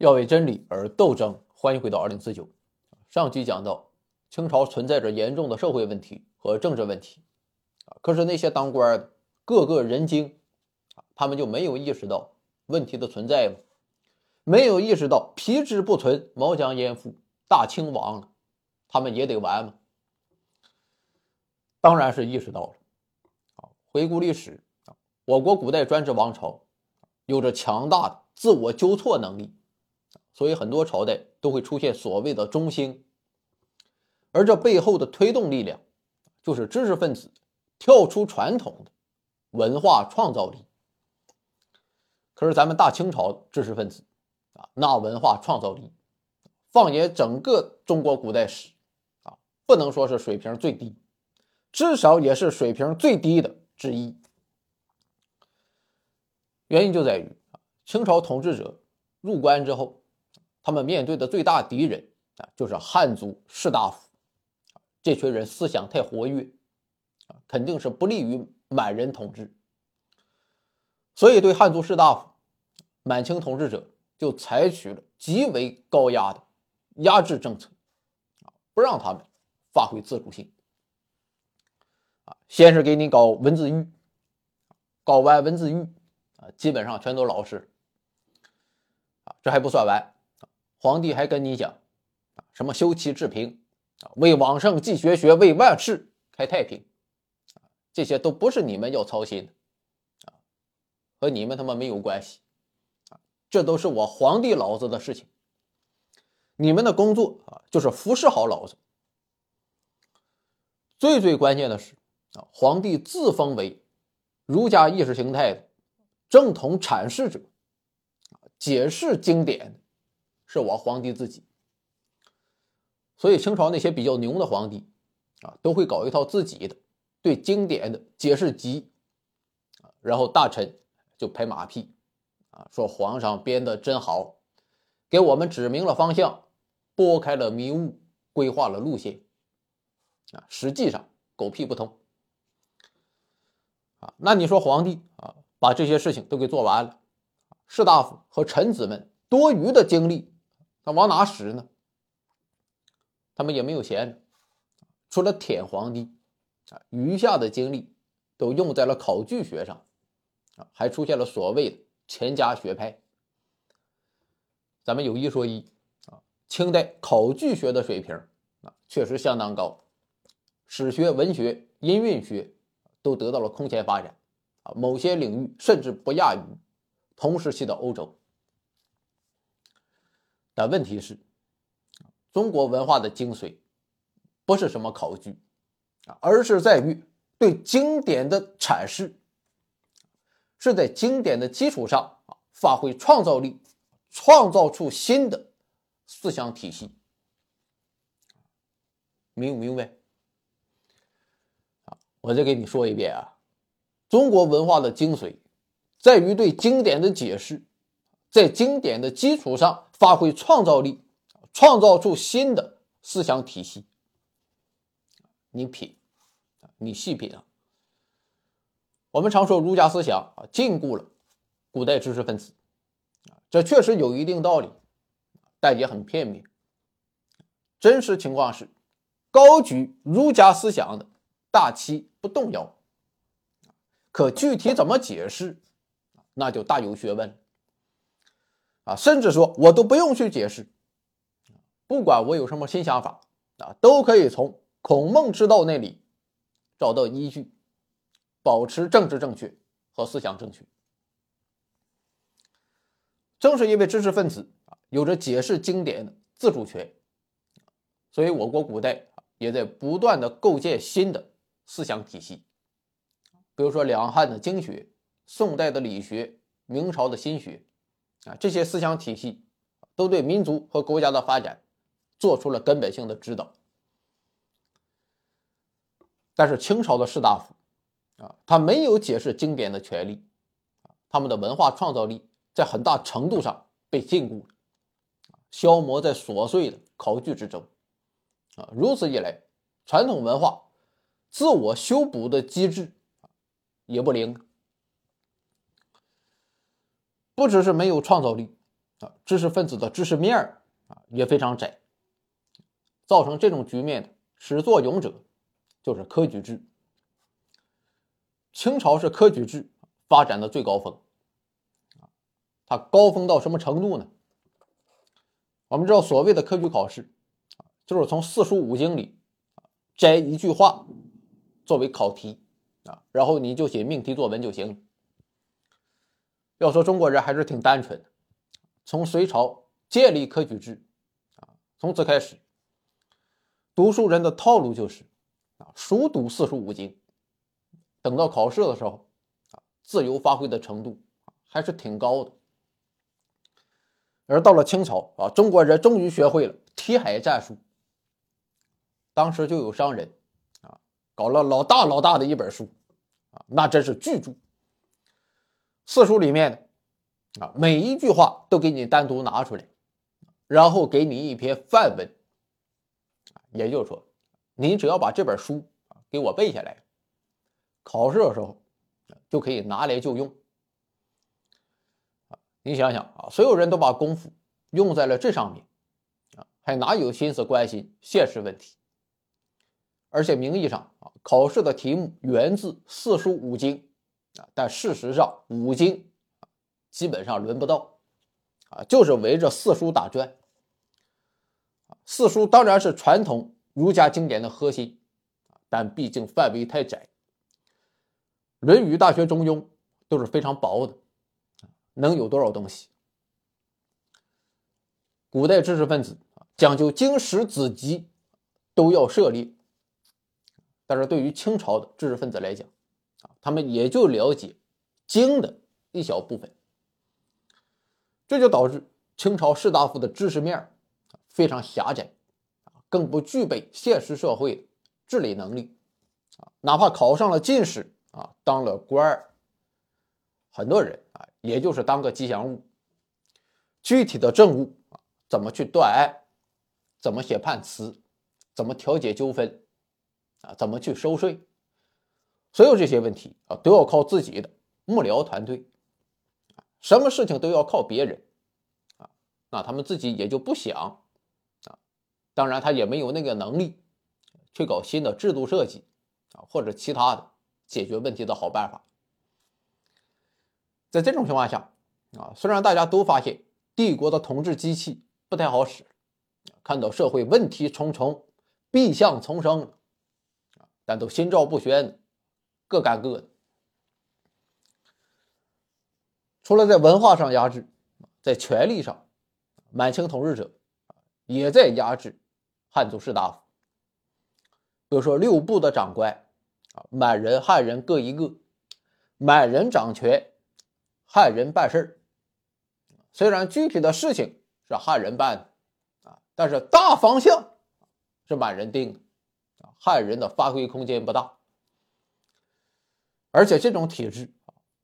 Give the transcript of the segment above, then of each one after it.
要为真理而斗争。欢迎回到二零四九。上期讲到，清朝存在着严重的社会问题和政治问题啊，可是那些当官的个个人精啊，他们就没有意识到问题的存在吗？没有意识到皮之不存，毛将焉附？大清亡了，他们也得完吗？当然是意识到了。啊，回顾历史啊，我国古代专制王朝有着强大的自我纠错能力。所以很多朝代都会出现所谓的中兴，而这背后的推动力量，就是知识分子跳出传统的文化创造力。可是咱们大清朝知识分子啊，那文化创造力，放眼整个中国古代史啊，不能说是水平最低，至少也是水平最低的之一。原因就在于啊，清朝统治者入关之后。他们面对的最大敌人啊，就是汉族士大夫，这群人思想太活跃，啊，肯定是不利于满人统治。所以，对汉族士大夫，满清统治者就采取了极为高压的压制政策，不让他们发挥自主性。啊，先是给你搞文字狱，搞完文字狱，啊，基本上全都老实。啊，这还不算完。皇帝还跟你讲啊，什么修齐治平啊，为往圣继绝学，为万世开太平啊，这些都不是你们要操心的啊，和你们他妈没有关系啊，这都是我皇帝老子的事情。你们的工作啊，就是服侍好老子。最最关键的是啊，皇帝自封为儒家意识形态的正统阐释者啊，解释经典。是我皇帝自己，所以清朝那些比较牛的皇帝啊，都会搞一套自己的对经典的解释集啊，然后大臣就拍马屁啊，说皇上编的真好，给我们指明了方向，拨开了迷雾，规划了路线啊，实际上狗屁不通啊。那你说皇帝啊，把这些事情都给做完了，士大夫和臣子们多余的精力。那往哪使呢？他们也没有闲着，除了舔皇帝，啊，余下的精力都用在了考据学上，啊，还出现了所谓的钱家学派。咱们有一说一，啊，清代考据学的水平啊，确实相当高，史学、文学、音韵学都得到了空前发展，啊，某些领域甚至不亚于同时期的欧洲。但问题是，中国文化的精髓不是什么考据啊，而是在于对经典的阐释，是在经典的基础上啊发挥创造力，创造出新的思想体系。明不明白？我再给你说一遍啊，中国文化的精髓在于对经典的解释。在经典的基础上发挥创造力，创造出新的思想体系。你品，你细品啊！我们常说儒家思想啊禁锢了古代知识分子，这确实有一定道理，但也很片面。真实情况是，高举儒家思想的大旗不动摇，可具体怎么解释，那就大有学问。啊，甚至说我都不用去解释，不管我有什么新想法啊，都可以从孔孟之道那里找到依据，保持政治正确和思想正确。正是因为知识分子啊有着解释经典的自主权，所以我国古代也在不断的构建新的思想体系，比如说两汉的经学、宋代的理学、明朝的心学。啊，这些思想体系都对民族和国家的发展做出了根本性的指导。但是清朝的士大夫啊，他没有解释经典的权利，他们的文化创造力在很大程度上被禁锢了，消磨在琐碎的考据之中。啊，如此一来，传统文化自我修补的机制也不灵。不只是没有创造力，啊，知识分子的知识面啊也非常窄。造成这种局面的始作俑者就是科举制。清朝是科举制发展的最高峰，啊它高峰到什么程度呢？我们知道，所谓的科举考试，就是从四书五经里摘一句话作为考题啊，然后你就写命题作文就行。要说中国人还是挺单纯的，从隋朝建立科举制啊，从此开始，读书人的套路就是啊，熟读四书五经，等到考试的时候啊，自由发挥的程度还是挺高的。而到了清朝啊，中国人终于学会了题海战术。当时就有商人啊，搞了老大老大的一本书啊，那真是巨著。四书里面的啊，每一句话都给你单独拿出来，然后给你一篇范文。也就是说，你只要把这本书啊给我背下来，考试的时候就可以拿来就用。你想想啊，所有人都把功夫用在了这上面，啊，还哪有心思关心现实问题？而且名义上啊，考试的题目源自四书五经，啊，但事实上五经基本上轮不到，啊，就是围着四书打转。四书当然是传统儒家经典的核心，但毕竟范围太窄，《论语》《大学》《中庸》都是非常薄的。能有多少东西？古代知识分子讲究经史子集都要涉猎，但是对于清朝的知识分子来讲，啊，他们也就了解经的一小部分，这就导致清朝士大夫的知识面非常狭窄，啊，更不具备现实社会治理能力，啊，哪怕考上了进士，啊，当了官儿，很多人啊。也就是当个吉祥物，具体的政务啊，怎么去断案，怎么写判词，怎么调解纠纷，啊，怎么去收税，所有这些问题啊，都要靠自己的幕僚团队，什么事情都要靠别人，啊，那他们自己也就不想，啊，当然他也没有那个能力去搞新的制度设计，啊，或者其他的解决问题的好办法。在这种情况下，啊，虽然大家都发现帝国的统治机器不太好使，看到社会问题重重，弊象丛生，啊，但都心照不宣，各干各的。除了在文化上压制，在权力上，满清统治者也在压制汉族士大夫。比如说六部的长官，啊，满人、汉人各一个，满人掌权。汉人办事，虽然具体的事情是汉人办的啊，但是大方向是满人定的，汉人的发挥空间不大。而且这种体制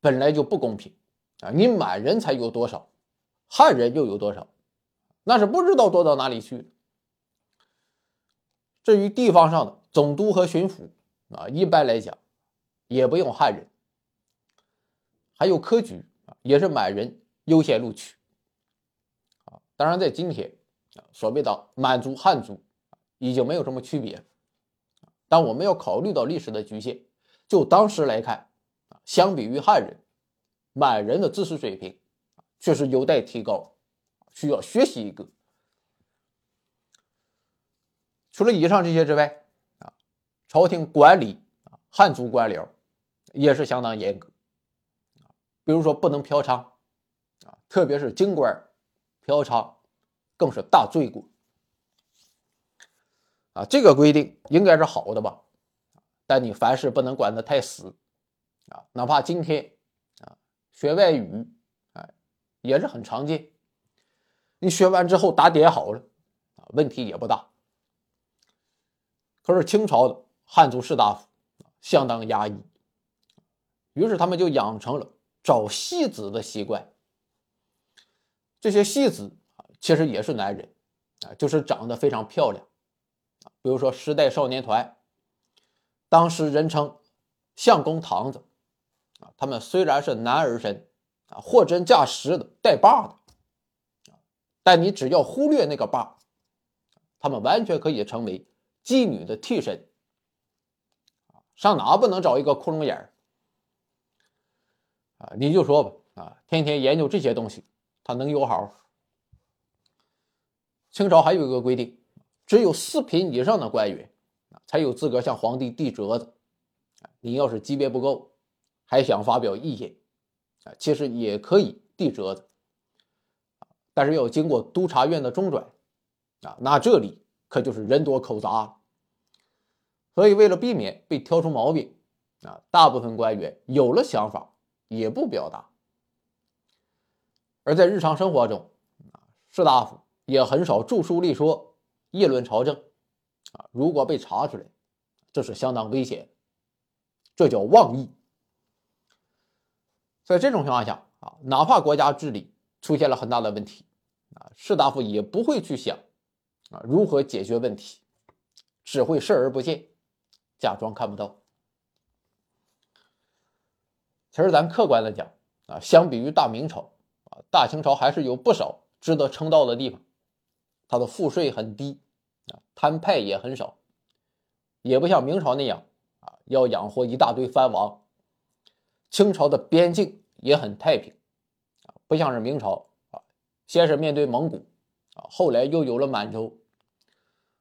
本来就不公平啊，你满人才有多少，汉人又有多少，那是不知道多到哪里去。至于地方上的总督和巡抚啊，一般来讲也不用汉人，还有科举。也是满人优先录取，啊，当然在今天，啊，所谓的满族、汉族已经没有什么区别，但我们要考虑到历史的局限，就当时来看，啊，相比于汉人，满人的知识水平确实有待提高，需要学习一个。除了以上这些之外，啊，朝廷管理啊汉族官僚也是相当严格。比如说不能嫖娼，啊，特别是京官嫖娼更是大罪过。啊，这个规定应该是好的吧？但你凡事不能管得太死，啊，哪怕今天啊学外语，哎，也是很常见。你学完之后打点好了，啊，问题也不大。可是清朝的汉族士大夫相当压抑，于是他们就养成了。找戏子的习惯，这些戏子啊，其实也是男人啊，就是长得非常漂亮啊。比如说时代少年团，当时人称相公堂子啊，他们虽然是男儿身啊，货真价实的带把的，但你只要忽略那个把，他们完全可以成为妓女的替身。上哪不能找一个窟窿眼儿？啊，你就说吧，啊，天天研究这些东西，他能有好？清朝还有一个规定，只有四品以上的官员，才有资格向皇帝递折子。你要是级别不够，还想发表意见，啊，其实也可以递折子，但是要经过督察院的中转，啊，那这里可就是人多口杂了。所以为了避免被挑出毛病，啊，大部分官员有了想法。也不表达，而在日常生活中，啊，士大夫也很少著书立说、议论朝政，啊，如果被查出来，这是相当危险，这叫妄议。在这种情况下，啊，哪怕国家治理出现了很大的问题，啊，士大夫也不会去想，啊，如何解决问题，只会视而不见，假装看不到。其实咱客观的讲啊，相比于大明朝啊，大清朝还是有不少值得称道的地方。它的赋税很低摊，派也很少，也不像明朝那样啊，要养活一大堆藩王。清朝的边境也很太平啊，不像是明朝啊，先是面对蒙古啊，后来又有了满洲，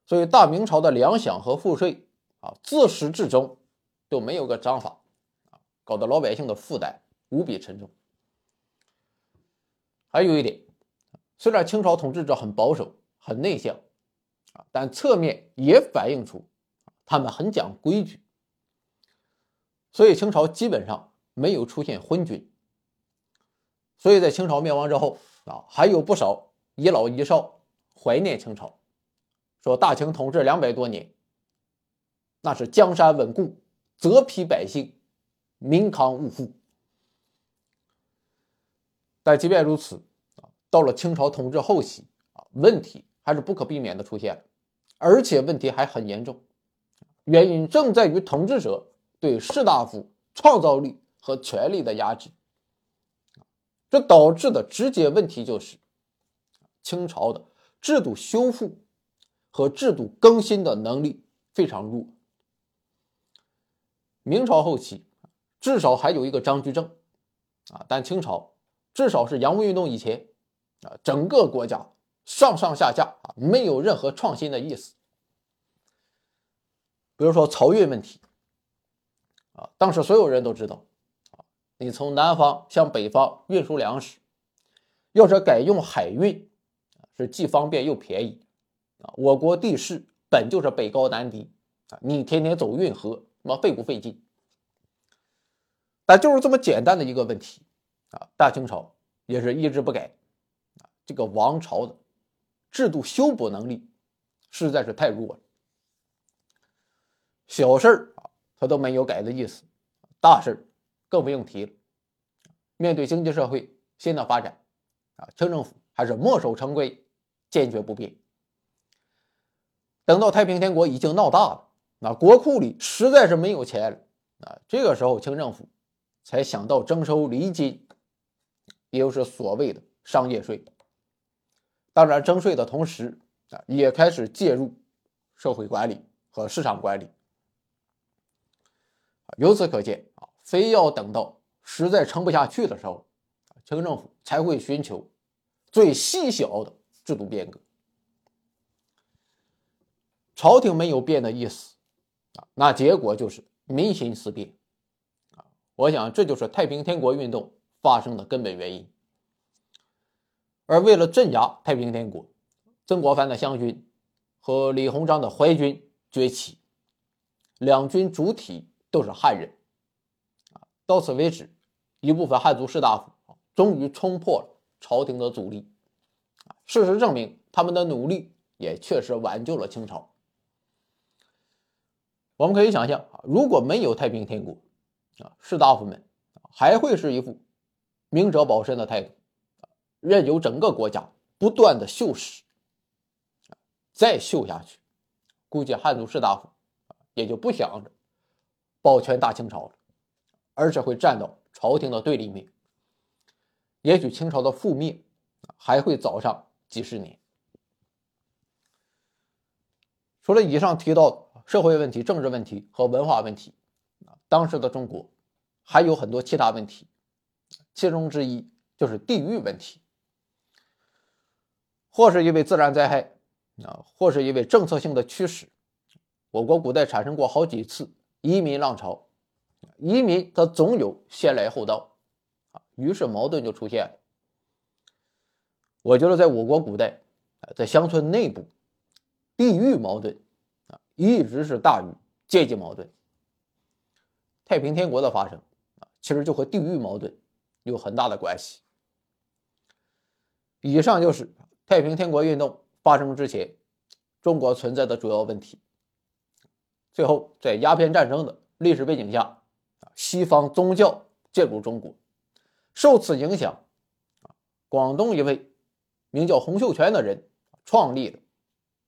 所以大明朝的粮饷和赋税啊，自始至终都没有个章法。啊搞得老百姓的负担无比沉重。还有一点，虽然清朝统治者很保守、很内向，但侧面也反映出他们很讲规矩。所以清朝基本上没有出现昏君。所以在清朝灭亡之后，啊，还有不少遗老遗少怀念清朝，说大清统治两百多年，那是江山稳固，泽披百姓。民康物富，但即便如此啊，到了清朝统治后期啊，问题还是不可避免的出现，而且问题还很严重。原因正在于统治者对士大夫创造力和权力的压制，这导致的直接问题就是清朝的制度修复和制度更新的能力非常弱。明朝后期。至少还有一个张居正，啊，但清朝至少是洋务运动以前，啊，整个国家上上下下啊没有任何创新的意思。比如说漕运问题，啊，当时所有人都知道，啊，你从南方向北方运输粮食，要是改用海运，是既方便又便宜，啊，我国地势本就是北高南低，啊，你天天走运河，那费不费劲？但就是这么简单的一个问题，啊，大清朝也是一直不改，啊，这个王朝的制度修补能力实在是太弱了。小事儿啊，他都没有改的意思，大事儿更不用提了。面对经济社会新的发展，啊，清政府还是墨守成规，坚决不变。等到太平天国已经闹大了，那国库里实在是没有钱了，啊，这个时候清政府。才想到征收厘金，也就是所谓的商业税。当然，征税的同时啊，也开始介入社会管理和市场管理。由此可见啊，非要等到实在撑不下去的时候，清政府才会寻求最细小的制度变革。朝廷没有变的意思啊，那结果就是民心思变。我想，这就是太平天国运动发生的根本原因。而为了镇压太平天国，曾国藩的湘军和李鸿章的淮军崛起，两军主体都是汉人。啊，到此为止，一部分汉族士大夫终于冲破了朝廷的阻力。事实证明，他们的努力也确实挽救了清朝。我们可以想象啊，如果没有太平天国，啊，士大夫们还会是一副明哲保身的态度，任由整个国家不断的锈蚀，再锈下去，估计汉族士大夫也就不想着保全大清朝了，而是会站到朝廷的对立面。也许清朝的覆灭还会早上几十年。除了以上提到社会问题、政治问题和文化问题，当时的中国还有很多其他问题，其中之一就是地域问题。或是因为自然灾害，啊，或是因为政策性的驱使，我国古代产生过好几次移民浪潮，移民它总有先来后到，啊，于是矛盾就出现了。我觉得在我国古代，在乡村内部，地域矛盾啊，一直是大于阶级矛盾。太平天国的发生啊，其实就和地域矛盾有很大的关系。以上就是。太平天国运动发生之前，中国存在的主要问题。最后，在鸦片战争的历史背景下，西方宗教介入中国，受此影响，广东一位名叫洪秀全的人创立了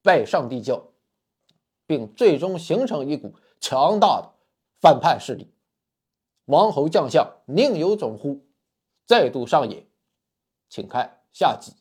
拜上帝教，并最终形成一股强大的反叛势力。王侯将相宁有种乎？再度上演，请看下集。